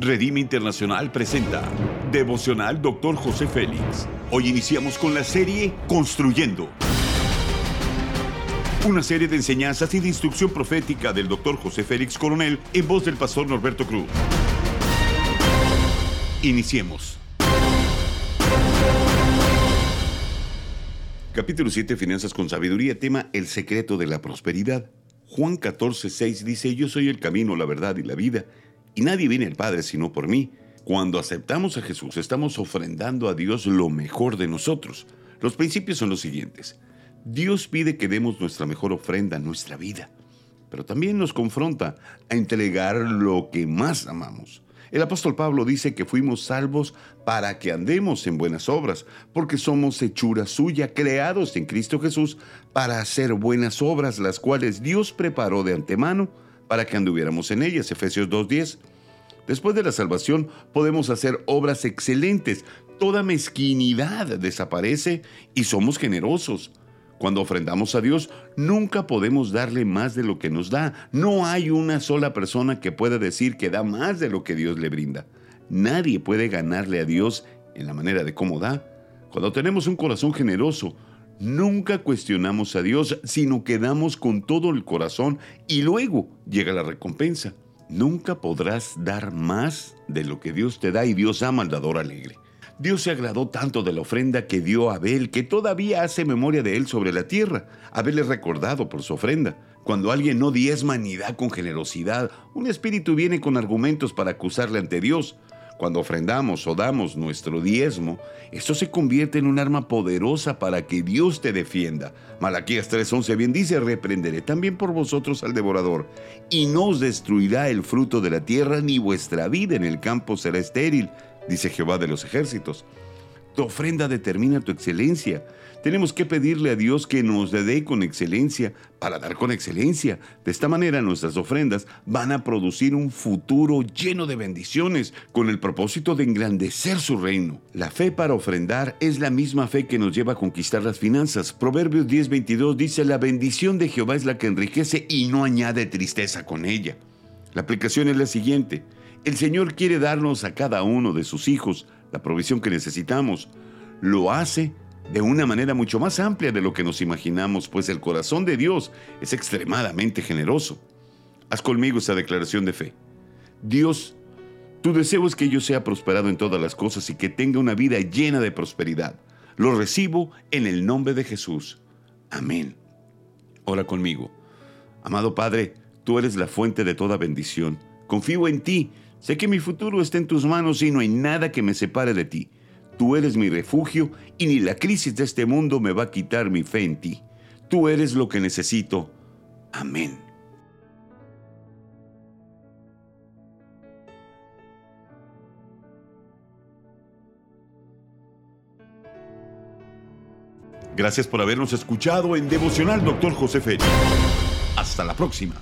Redime Internacional presenta Devocional Dr. José Félix. Hoy iniciamos con la serie Construyendo. Una serie de enseñanzas y de instrucción profética del Dr. José Félix Coronel en voz del pastor Norberto Cruz. Iniciemos. Capítulo 7, Finanzas con Sabiduría, tema El secreto de la prosperidad. Juan 14, 6 dice, Yo soy el camino, la verdad y la vida, y nadie viene al Padre sino por mí. Cuando aceptamos a Jesús, estamos ofrendando a Dios lo mejor de nosotros. Los principios son los siguientes. Dios pide que demos nuestra mejor ofrenda, nuestra vida, pero también nos confronta a entregar lo que más amamos. El apóstol Pablo dice que fuimos salvos para que andemos en buenas obras, porque somos hechura suya, creados en Cristo Jesús para hacer buenas obras, las cuales Dios preparó de antemano para que anduviéramos en ellas. Efesios 2.10. Después de la salvación podemos hacer obras excelentes. Toda mezquinidad desaparece y somos generosos. Cuando ofrendamos a Dios, nunca podemos darle más de lo que nos da. No hay una sola persona que pueda decir que da más de lo que Dios le brinda. Nadie puede ganarle a Dios en la manera de cómo da. Cuando tenemos un corazón generoso, nunca cuestionamos a Dios, sino que damos con todo el corazón y luego llega la recompensa. Nunca podrás dar más de lo que Dios te da y Dios ama al dador alegre. Dios se agradó tanto de la ofrenda que dio a Abel que todavía hace memoria de él sobre la tierra. Abel es recordado por su ofrenda. Cuando alguien no diezma ni da con generosidad, un espíritu viene con argumentos para acusarle ante Dios. Cuando ofrendamos o damos nuestro diezmo, esto se convierte en un arma poderosa para que Dios te defienda. Malaquías 3:11 bien dice, reprenderé también por vosotros al devorador, y no os destruirá el fruto de la tierra, ni vuestra vida en el campo será estéril dice Jehová de los ejércitos. Tu ofrenda determina tu excelencia. Tenemos que pedirle a Dios que nos dé con excelencia para dar con excelencia. De esta manera nuestras ofrendas van a producir un futuro lleno de bendiciones con el propósito de engrandecer su reino. La fe para ofrendar es la misma fe que nos lleva a conquistar las finanzas. Proverbios 10:22 dice, la bendición de Jehová es la que enriquece y no añade tristeza con ella. La aplicación es la siguiente. El Señor quiere darnos a cada uno de sus hijos la provisión que necesitamos. Lo hace de una manera mucho más amplia de lo que nos imaginamos, pues el corazón de Dios es extremadamente generoso. Haz conmigo esa declaración de fe. Dios, tu deseo es que yo sea prosperado en todas las cosas y que tenga una vida llena de prosperidad. Lo recibo en el nombre de Jesús. Amén. Ora conmigo. Amado Padre, tú eres la fuente de toda bendición. Confío en ti Sé que mi futuro está en tus manos y no hay nada que me separe de ti. Tú eres mi refugio y ni la crisis de este mundo me va a quitar mi fe en ti. Tú eres lo que necesito. Amén. Gracias por habernos escuchado en Devocional Dr. José Félix. Hasta la próxima.